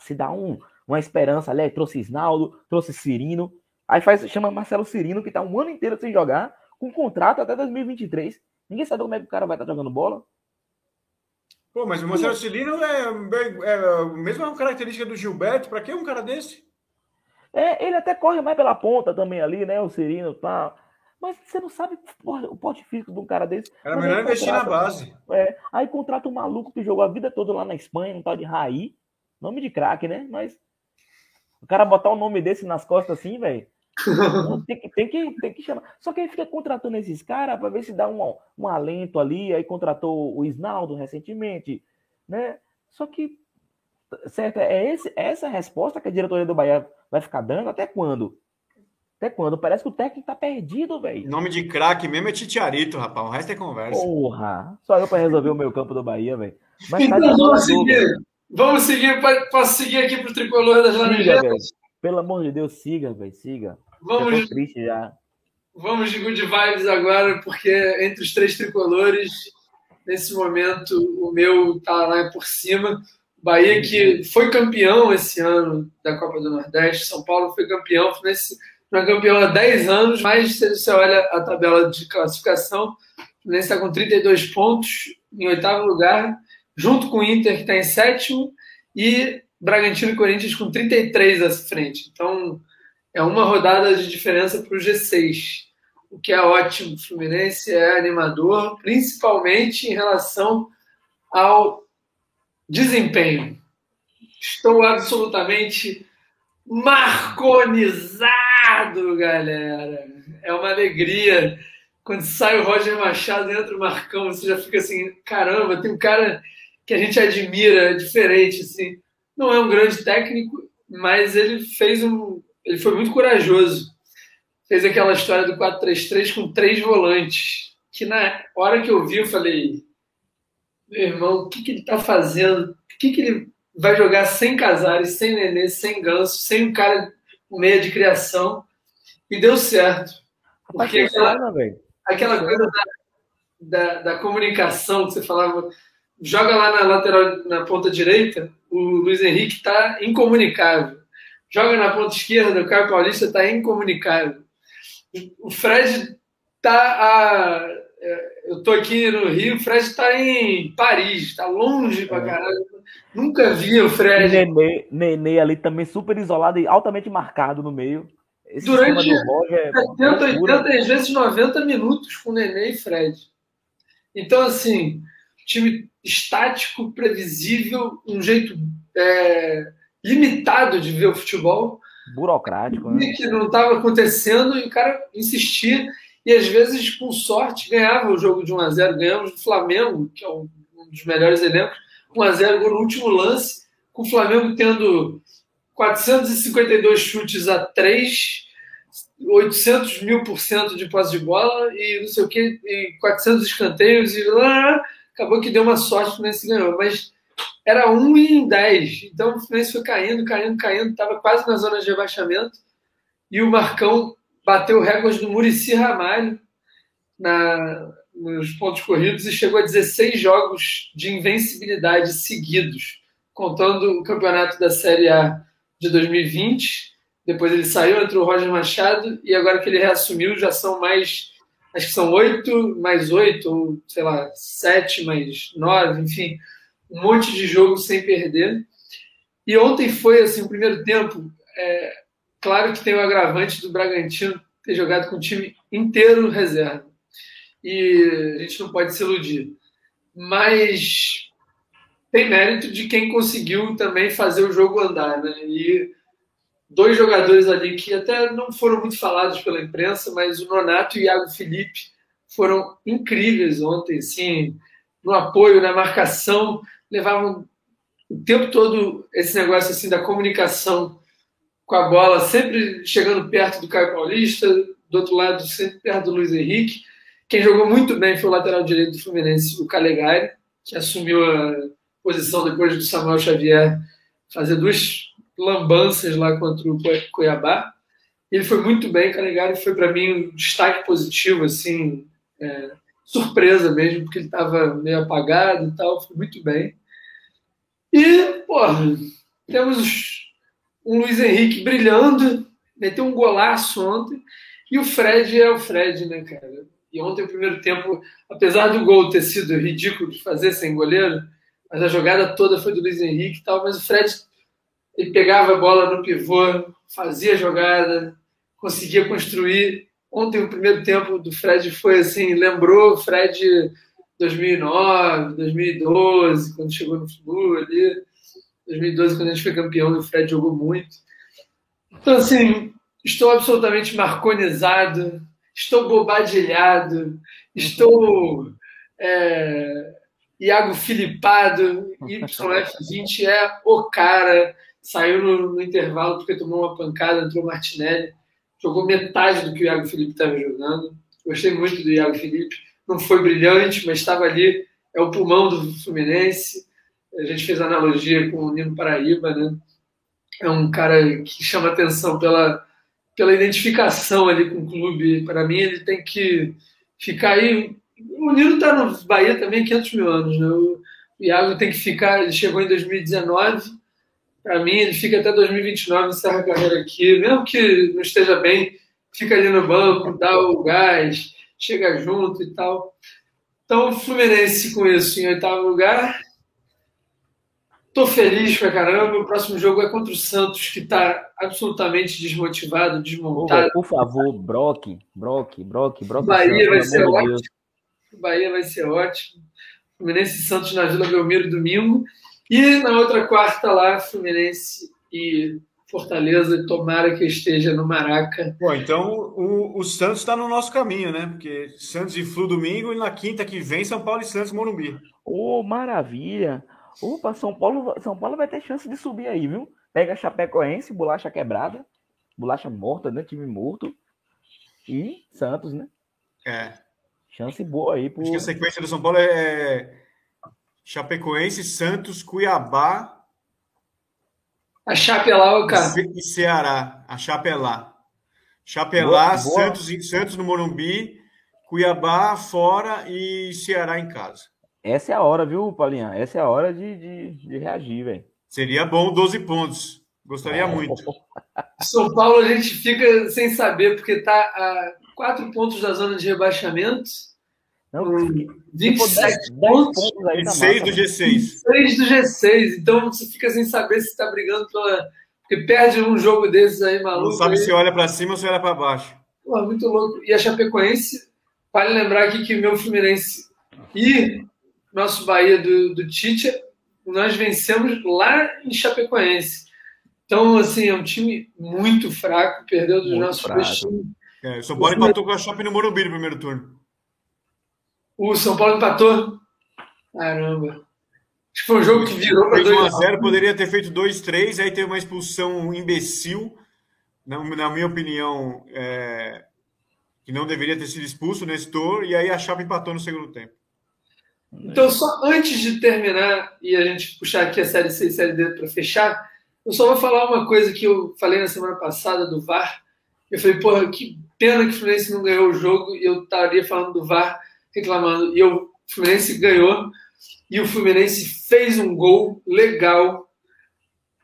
se dá um, uma esperança. Ali, trouxe Isnaldo, trouxe Cirino. Aí faz, chama Marcelo Cirino, que tá um ano inteiro sem jogar, com contrato até 2023. Ninguém sabe como é que o cara vai estar tá jogando bola.
Pô, mas o Marcelo Cirino é, é, é a mesma característica do Gilberto. Para que um cara desse?
É, ele até corre mais pela ponta também ali, né? O Cirino tá. Mas você não sabe porra, o pote físico de um cara desse.
Era melhor investir na base.
É, aí contrata um maluco que jogou a vida toda lá na Espanha, um tal de Raí. Nome de craque, né? Mas o cara botar um nome desse nas costas assim, velho. tem, que, tem, que, tem que chamar. Só que aí fica contratando esses caras para ver se dá um, um alento ali. Aí contratou o Isnaldo recentemente, né? Só que, certo, é, esse, é essa resposta que a diretoria do Bahia vai ficar dando até quando? Até quando? Parece que o técnico tá perdido, velho.
Nome de craque mesmo é Titiarito, rapaz. O resto é conversa.
Porra! Só eu para resolver o meu campo do Bahia, velho.
Mas tá então, vamos seguir. Vamos seguir. Posso seguir aqui pro tricolor das Laranjeiras?
Pelo amor de Deus, siga, velho. Siga.
Vamos,
triste já.
Vamos de good vibes agora, porque entre os três tricolores, nesse momento, o meu tá lá por cima. Bahia que foi campeão esse ano da Copa do Nordeste, São Paulo foi campeão, foi não é campeão há 10 anos, mas se você olha a tabela de classificação, o Fluminense está com 32 pontos, em oitavo lugar, junto com o Inter, que está em sétimo, e Bragantino e Corinthians com 33 à frente. Então, é uma rodada de diferença para o G6, o que é ótimo. O Fluminense é animador, principalmente em relação ao desempenho. Estou absolutamente marconizado, galera. É uma alegria. Quando sai o Roger Machado entra o Marcão, você já fica assim, caramba, tem um cara que a gente admira, diferente, assim. Não é um grande técnico, mas ele fez um, ele foi muito corajoso. Fez aquela história do 4-3-3 com três volantes. Que na hora que eu vi, eu falei: meu irmão, o que, que ele está fazendo? O que, que ele vai jogar sem Casares, sem Nenê, sem Ganso, sem um cara meia de criação? E deu certo. Porque aquela, aquela coisa da, da, da comunicação que você falava, joga lá na lateral, na ponta direita, o Luiz Henrique está incomunicável joga na ponta esquerda, o Caio Paulista está incomunicável. O Fred está a. É, eu estou aqui no Rio, o Fred está em Paris, está longe pra é. caralho. Nunca vi o Fred.
Nenê, Nenê ali também super isolado e altamente marcado no meio.
Esse Durante 70, 80, às vezes 90 minutos com Nenê e Fred. Então, assim, time estático, previsível, um jeito é, limitado de ver o futebol.
Burocrático, né?
Que não estava acontecendo e o cara insistia. E às vezes, com sorte, ganhava o jogo de 1x0. Ganhamos do Flamengo, que é um dos melhores elencos, 1x0 no último lance, com o Flamengo tendo 452 chutes a 3, 800 mil por cento de posse de bola e não sei o que, e 400 escanteios e lá, acabou que deu uma sorte o Fluminense ganhou. Mas era 1 em 10. Então o Fluminense foi caindo, caindo, caindo, estava quase na zona de rebaixamento. E o Marcão bateu o recorde do Murici Ramalho na, nos pontos corridos e chegou a 16 jogos de invencibilidade seguidos, contando o campeonato da Série A de 2020. Depois ele saiu, entrou o Roger Machado, e agora que ele reassumiu, já são mais acho que são oito mais oito, ou sei lá, sete mais nove, enfim, um monte de jogo sem perder. E ontem foi assim, o primeiro tempo. É, claro que tem o agravante do Bragantino ter jogado com o time inteiro reserva. E a gente não pode se iludir. Mas tem mérito de quem conseguiu também fazer o jogo andar, né? E dois jogadores ali que até não foram muito falados pela imprensa, mas o Nonato e o Iago Felipe foram incríveis ontem, sim, no apoio, na marcação, levavam o tempo todo esse negócio assim da comunicação com a bola, sempre chegando perto do Caio Paulista, do outro lado sempre perto do Luiz Henrique. Quem jogou muito bem foi o lateral direito do Fluminense, o Calegari, que assumiu a posição depois do Samuel Xavier fazer duas lambanças lá contra o Cuiabá. Ele foi muito bem, Calegari foi para mim um destaque positivo, assim, é, surpresa mesmo, porque ele estava meio apagado e tal, foi muito bem. E, porra, temos um Luiz Henrique brilhando, meteu um golaço ontem, e o Fred é o Fred, né, cara? E ontem, o primeiro tempo, apesar do gol ter sido ridículo de fazer sem goleiro, mas a jogada toda foi do Luiz Henrique e tal, mas o Fred ele pegava a bola no pivô, fazia jogada, conseguia construir. Ontem o primeiro tempo do Fred foi assim, lembrou o Fred 2009, 2012, quando chegou no Flu ali, 2012 quando a gente foi campeão, o Fred jogou muito. Então assim, estou absolutamente marconizado, estou bobadilhado, estou é, Iago Filipado, YF20 é o cara. Saiu no, no, intervalo porque tomou uma pancada, entrou Martinelli, jogou metade do que o Iago Felipe estava jogando. Gostei muito do Iago Felipe. Não foi brilhante, mas estava ali. É o pulmão do Fluminense. A gente fez analogia com o Nino Paraíba, né? É um cara que chama atenção pela, pela identificação ali com o clube. Para mim, ele tem que ficar aí o Nino está no Bahia também há 500 mil anos. Né? O Iago tem que ficar, ele chegou em 2019, para mim ele fica até 2029, encerra a carreira aqui, mesmo que não esteja bem, fica ali no banco, dá o gás, chega junto e tal. Então, Fluminense com isso em oitavo lugar. Tô feliz pra caramba. O próximo jogo é contra o Santos, que está absolutamente desmotivado, desmontado.
Por favor, Brock, Brock, Brock, Brock.
Bahia vai ser ótimo. O Bahia vai ser ótimo. Fluminense e Santos na Vila Belmiro domingo. E na outra quarta lá, Fluminense e Fortaleza, tomara que esteja no Maraca.
Bom, então o, o Santos está no nosso caminho, né? Porque Santos e Flu domingo e na quinta que vem São Paulo e Santos Morumbi.
Ô, oh, maravilha! Opa, São Paulo, São Paulo vai ter chance de subir aí, viu? Pega Chapecoense, bolacha quebrada, bolacha morta, né? Time morto. E Santos, né?
É.
Chance boa aí. Pro...
Acho que a sequência do São Paulo é Chapecoense, Santos, Cuiabá.
A Chape é lá, cara.
E Ceará. A Chape é lá. Chape é lá, Santos, Santos no Morumbi, Cuiabá fora e Ceará em casa.
Essa é a hora, viu, Paulinha? Essa é a hora de, de, de reagir, velho.
Seria bom 12 pontos. Gostaria é. muito.
São Paulo a gente fica sem saber, porque tá a quatro pontos da zona de rebaixamento. Não, 27 pontos, pontos
aí e 6 do G6.
6 do G6. Então você fica sem saber se está brigando pela. Porque perde um jogo desses aí, maluco.
Não sabe
aí.
se olha para cima ou se olha para baixo.
Pô, muito louco. E a Chapecoense, vale lembrar aqui que meu Fluminense e nosso Bahia do, do Tite, nós vencemos lá em Chapecoense. Então, assim, é um time muito fraco, perdeu dos muito nossos
fraco. É, o São Paulo empatou com a Chape no Morumbi no primeiro turno.
O São Paulo empatou? Caramba. Acho que foi um jogo que virou para
2 x 0 Poderia ter feito 2-3, aí teve uma expulsão imbecil, na, na minha opinião, é, que não deveria ter sido expulso o Nestor, e aí a Chape empatou no segundo tempo.
Então, só antes de terminar e a gente puxar aqui a Série C e Série D para fechar, eu só vou falar uma coisa que eu falei na semana passada do VAR. Eu falei, porra, que pena que o Fluminense não ganhou o jogo e eu estaria falando do VAR, reclamando. E o Fluminense ganhou e o Fluminense fez um gol legal.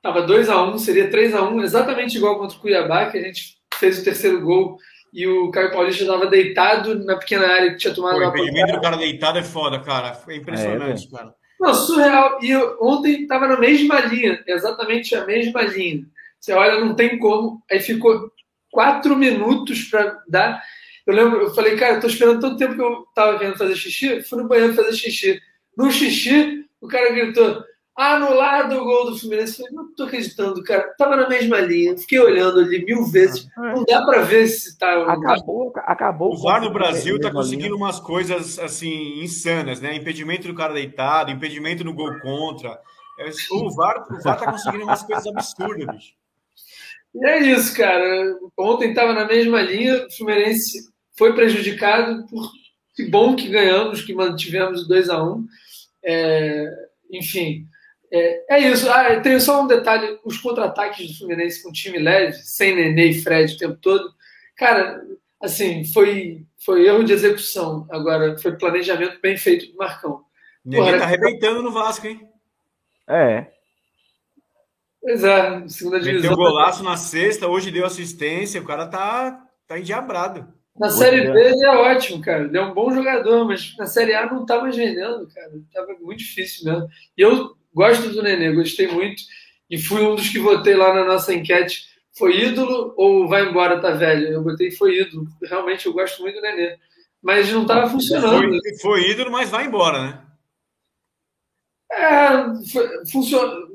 Tava 2 a 1 um, seria 3 a 1 exatamente igual contra o Cuiabá, que a gente fez o terceiro gol e o Caio Paulista estava deitado na pequena área que tinha tomado
Pô,
uma
o impedimento do cara deitado é foda, cara. É impressionante,
É,
cara.
Não, surreal. E eu- ontem estava na mesma linha, exatamente a mesma linha. Você olha, não tem como. Aí ficou quatro minutos para dar. Eu lembro, eu falei, cara, eu tô esperando tanto tempo que eu tava querendo fazer xixi, fui no banheiro fazer xixi. No xixi, o cara gritou, anulado o gol do Fluminense. Eu falei, não tô acreditando, cara. Tava na mesma linha, fiquei olhando ali mil vezes. Não dá para ver se tá.
Acabou, acabou.
O VAR no Brasil tá conseguindo
linha.
umas coisas assim insanas, né? Impedimento do cara deitado, impedimento no gol contra. É, O VAR, o VAR tá conseguindo umas coisas absurdas, bicho.
E é isso, cara. Ontem estava na mesma linha, o Fluminense foi prejudicado por que bom que ganhamos, que mantivemos o 2 a 1 É, enfim, é, é isso. Ah, tem só um detalhe: os contra-ataques do Fluminense com time leve, sem Nenê e Fred o tempo todo, cara, assim, foi, foi erro de execução. Agora, foi planejamento bem feito do Marcão.
Ninguém
Porra,
tá arrebentando no Vasco, hein?
É.
Pois é, segunda
Meteu
divisão.
um golaço na sexta, hoje deu assistência, o cara tá, tá endiabrado.
Na Série B ele é ótimo, cara. Ele é um bom jogador, mas na Série A não tá mais vendendo, cara. Tava muito difícil mesmo. E eu gosto do Nenê, gostei muito. E fui um dos que votei lá na nossa enquete. Foi ídolo ou vai embora, tá velho? Eu botei foi ídolo. Realmente eu gosto muito do Nenê. Mas não tava funcionando.
Foi, foi ídolo, mas vai embora, né?
É, foi- funcionou,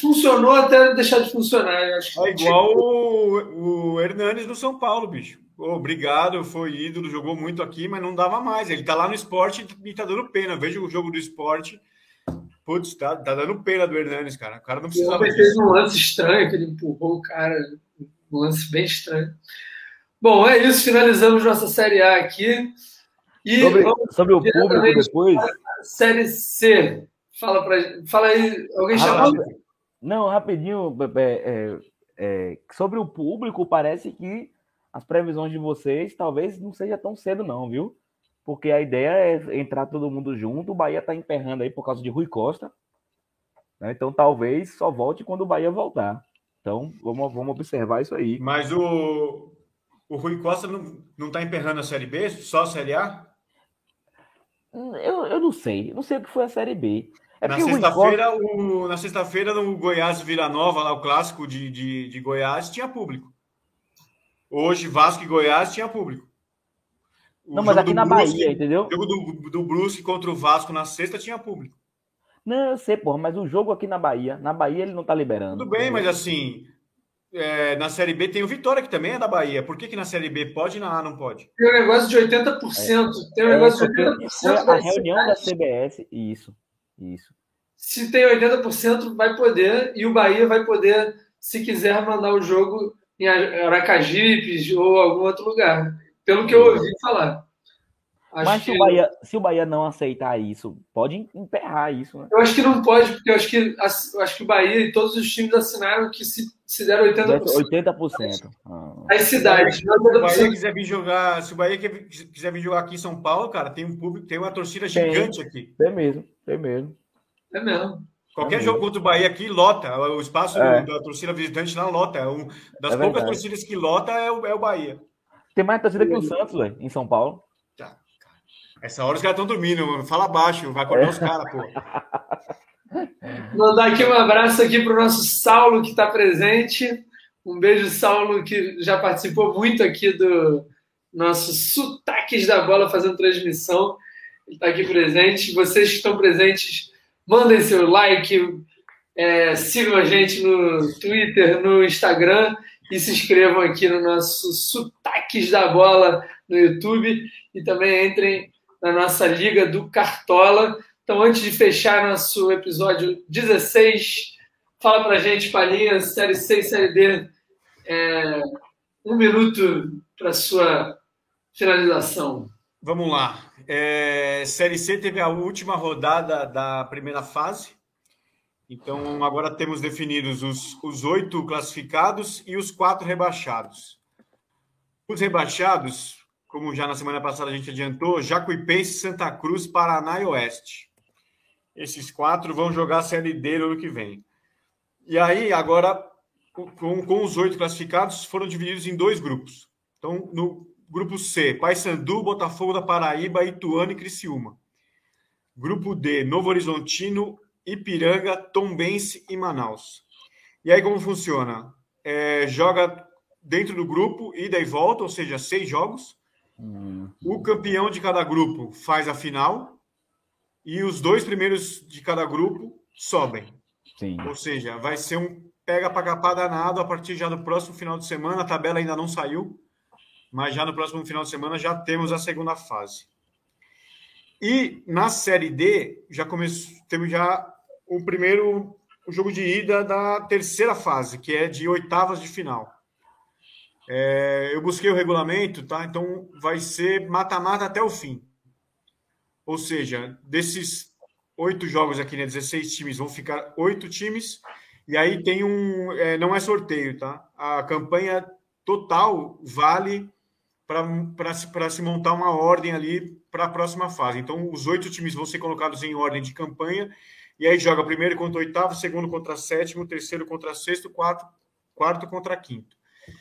funcionou até deixar de funcionar. Eu acho que
É igual o, o Hernanes no São Paulo, bicho. Obrigado, foi ídolo, jogou muito aqui, mas não dava mais. Ele tá lá no esporte e tá dando pena. Veja o jogo do esporte. Putz, tá, tá dando pena do Hernanes, cara. O cara não precisava
homem fez um lance estranho, que ele empurrou o cara. Um lance bem estranho. Bom, é isso. Finalizamos nossa Série A aqui. E
Sobre,
vamos
sobre o público depois.
Série C. Fala, pra, gente- fala aí. Alguém
Ah,
chamou?
Não, rapidinho. é, é, é, sobre o público, parece que as previsões de vocês talvez não seja tão cedo, não, viu? Porque a ideia é entrar todo mundo junto. O Bahia tá emperrando aí por causa de Rui Costa. né? Então talvez só volte quando o Bahia voltar. Então vamos, vamos observar isso aí.
Mas o, o Rui Costa não, não tá emperrando a Série B, só a Série A?
Eu, eu não sei. Não sei o que foi a Série B. É
na
Rui Costa.
sexta-feira, o- na sexta-feira, no Goiás Vila Nova, lá o clássico de, de, de Goiás, tinha público. Hoje, Vasco e Goiás tinha público. O
Não, mas aqui na
Brusque-
Bahia, entendeu?
O jogo do, do Brusque contra o Vasco na sexta tinha público.
Não, eu sei, porra, mas o jogo aqui na Bahia, na Bahia ele não tá liberando.
Tudo bem, mas assim, é, na Série B tem o Vitória, que também é da Bahia. Por que, que na Série B pode e na A não pode?
Tem um negócio de 80%. Tem um
É,
negócio de
porque
80%.
foi a
da
reunião da
cidade.
CBS, isso, isso.
Se tem 80%, vai poder. E o Bahia vai poder, se quiser, mandar o jogo em Aracajipes ou algum outro lugar. Pelo que eu ouvi falar. Acho
Mas se
que-
o, Bahia, se o Bahia não aceitar isso, pode emperrar isso, né?
Eu acho que não pode, porque eu acho que, eu acho que o Bahia e todos os times assinaram que se, se der 80%,
80%. Ah.
as cidades.
Se o Bahia
80%.
quiser vir jogar, se o Bahia quiser vir jogar aqui em São Paulo, cara, tem um público, tem uma torcida
Tem.
gigante aqui.
É mesmo, é mesmo.
É mesmo.
Qualquer
É
jogo contra o Bahia aqui lota. O espaço
É.
da torcida visitante lá lota. É um, das
É
poucas torcidas que lota é o, é o Bahia.
Tem mais torcida que o Santos, velho, em São Paulo.
Essa hora os caras estão dormindo, mano. Fala baixo, vai
É.
acordar os caras, pô.
Mandar aqui um abraço aqui para o nosso Saulo que está presente. Um beijo, Saulo, que já participou muito aqui do nosso Sotaques da Bola fazendo transmissão. Ele está aqui presente. Vocês que estão presentes, mandem seu like, é, sigam a gente no Twitter, no Instagram e se inscrevam aqui no nosso Sotaques da Bola no YouTube e também entrem na nossa Liga do Cartola. Então, antes de fechar nosso episódio 16, fala pra gente, Palinha, Série C e Série D, é, um minuto para sua finalização.
Vamos lá. É, Série C teve a última rodada da primeira fase. Então, agora temos definidos os, os oito classificados e os quatro rebaixados. Os rebaixados, como já na semana passada a gente adiantou, Jacuipense, Santa Cruz, Paraná e Oeste. Esses quatro vão jogar a Série D no ano que vem. E aí, agora, com, com os oito classificados, foram divididos em dois grupos. Então, no, grupo C, Paysandu, Botafogo da Paraíba, Ituano e Criciúma. Grupo D, Novo Horizontino, Ipiranga, Tombense e Manaus. E aí como funciona? É, joga dentro do grupo, ida e volta, ou seja, seis jogos. Uhum. O campeão de cada grupo faz a final e os dois primeiros de cada grupo sobem. Sim. Ou seja, vai ser um pega para capar danado a partir já do próximo final de semana. A tabela ainda não saiu, mas já no próximo final de semana já temos a segunda fase. E na Série D já temos já o primeiro o jogo de ida da terceira fase, que é de oitavas de final. É, eu busquei o regulamento, tá? Então vai ser mata-mata até o fim. Ou seja, desses oito jogos aqui, né? 16 times, vão ficar oito times. E aí tem um. É, não é sorteio, tá? A campanha total vale para se montar uma ordem ali para a próxima fase. Então, os oito times vão ser colocados em ordem de campanha. E aí joga primeiro contra oitavo, segundo contra sétimo, terceiro contra sexto, quarto, quarto contra quinto.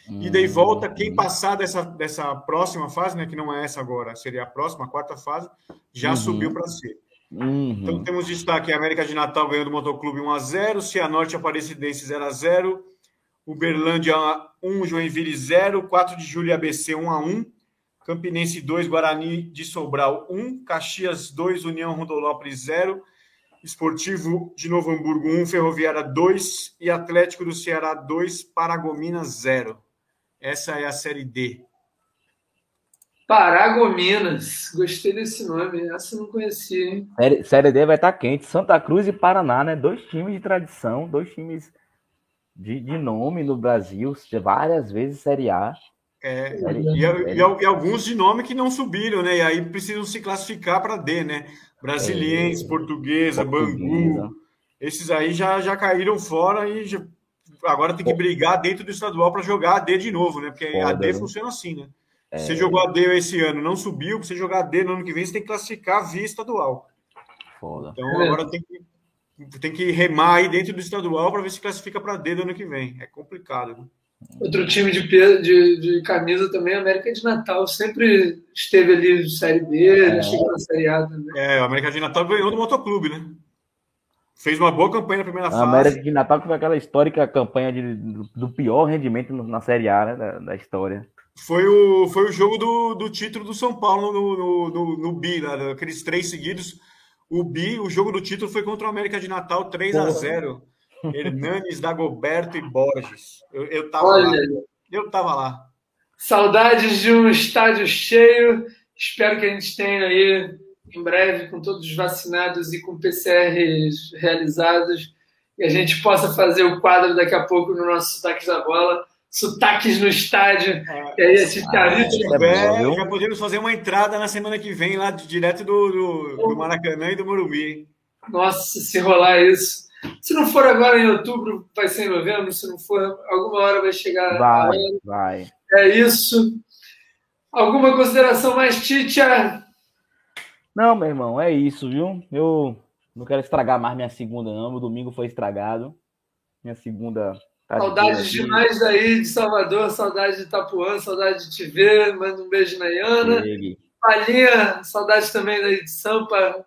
E daí volta quem hum. passar dessa, dessa próxima fase, né, que não é essa agora, seria a próxima, a quarta fase, já uhum. subiu para C. Uhum. Então temos destaque: América de Natal ganhando do Motoclube 1x0, Cianorte Aparecidense 0x0, Uberlândia 1, Joinville 0, 4 de julho ABC 1x1, Campinense 2, Guarani de Sobral 1, Caxias 2, União Rondonópolis 0, Esportivo de Novo Hamburgo 1, Ferroviária 2 e Atlético do Ceará 2, Paragominas 0. Essa é a Série D.
Paragominas, gostei desse nome, essa eu não conhecia, hein?
Série, série D vai estar tá quente. Santa Cruz e Paraná, né? Dois times de tradição, dois times de, de nome no Brasil, várias vezes Série A.
É, e, e, e, alguns de nome que não subiram, né? E aí precisam se classificar para D, né? Brasiliense, é, portuguesa, portuguesa, Bangu. Esses aí já, já caíram fora e já, agora tem que brigar dentro do estadual para jogar a D de novo, né? Porque Foda, a D né? funciona assim, né? É... Você jogou a D esse ano, não subiu, você jogar a D no ano que vem, você tem que classificar via estadual. Foda. Então agora tem que, tem que remar aí dentro do estadual para ver se classifica para D do ano que vem. É complicado. Né?
Outro time de, de, de camisa também, América de Natal, sempre esteve ali de Série B, é. chegou na Série A também.
É, o América de Natal ganhou do Motoclube, né? Fez uma boa campanha na primeira a fase.
América de Natal que foi aquela histórica campanha de, do pior rendimento na Série A né, da, da, história.
Foi o, foi o jogo do, do título do São Paulo no, no, no, no BI, né, aqueles três seguidos. O BI, o jogo do título foi contra o América de Natal 3 a 0 Hernanes, Dagoberto e Borges. Eu, eu tava Olha, lá. Eu tava lá.
Saudades de um estádio cheio. Espero que a gente tenha aí em breve com todos vacinados e com PCRs realizados e a gente possa fazer o quadro daqui a pouco no nosso Sotaques da Bola. Sotaques no estádio. É, e aí, esse ah,
é, já podemos fazer uma entrada na semana que vem lá direto do, do, do Maracanã e do Morumbi.
Nossa, se rolar isso. Se não for agora em outubro, vai ser em novembro. Se não for, alguma hora vai chegar.
Vai, vai.
É isso. Alguma consideração mais, Titia?
Não, meu irmão, é isso, viu? Eu não quero estragar mais minha segunda, não. Meu domingo foi estragado. Minha segunda.
Tá saudades de demais daí de Salvador, saudade de Itapuã, saudade de te ver. Manda um beijo na Iana. Palinha, saudade também da de Sampa.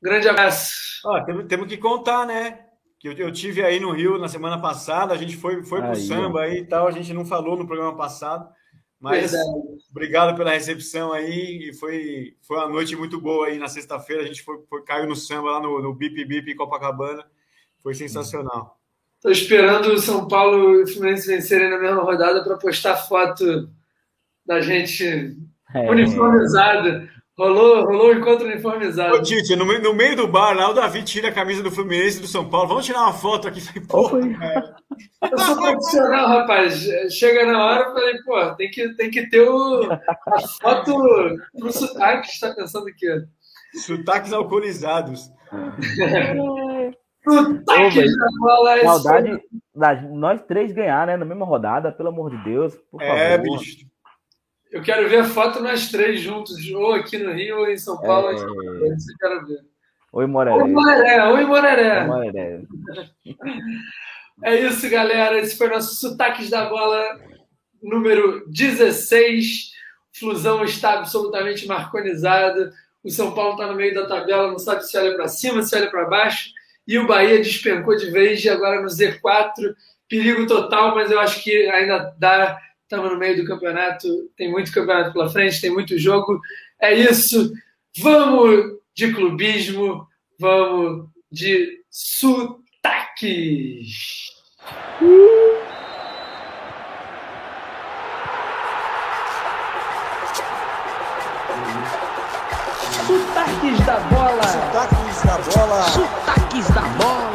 Grande abraço.
Ah, temos, temos que contar, né? Que eu, eu tive aí no Rio na semana passada, a gente foi, foi pro samba aí e tal, a gente não falou no programa passado, mas Verdade. obrigado pela recepção aí, e foi, foi uma noite muito boa aí na sexta-feira, a gente foi, foi, caiu no samba lá no, no Bip Bip Copacabana, foi sensacional.
Estou esperando o São Paulo e o Fluminense vencerem na mesma rodada para postar foto da gente é. uniformizado Rolou, rolou um encontro uniformizado. Ô,
Tite, no, no, meio do bar, lá o Davi tira a camisa do Fluminense e do São Paulo. Vamos tirar uma foto aqui. Porra,
Eu sou profissional, rapaz. Chega na hora, eu falei, pô, tem que, tem que ter o, a foto pro sotaque que está pensando aqui.
Sotaques alcoolizados.
Sotaques da bola. É Saudade das nós três ganhar, né? Na mesma rodada, pelo amor de Deus.
é, favor. bicho.
Eu quero ver a foto nós três juntos, ou aqui no Rio, ou em São Paulo. É... Isso eu quero ver.
Oi, Moreré.
Oi, Moreré. Oi, Moreré. Moreré. É isso, galera. Esse foi nosso Sotaques da Bola número 16. Flusão está absolutamente marconizado. O São Paulo está no meio da tabela, não sabe se olha para cima, se olha para baixo. E o Bahia despencou de vez, e agora no Z4. Perigo total, mas eu acho que ainda dá. Estamos no meio do campeonato, tem muito campeonato pela frente, tem muito jogo. É isso. Vamos de clubismo, vamos de sotaques.
Sotaques da bola.
Sotaques da bola.
Sotaques da bola.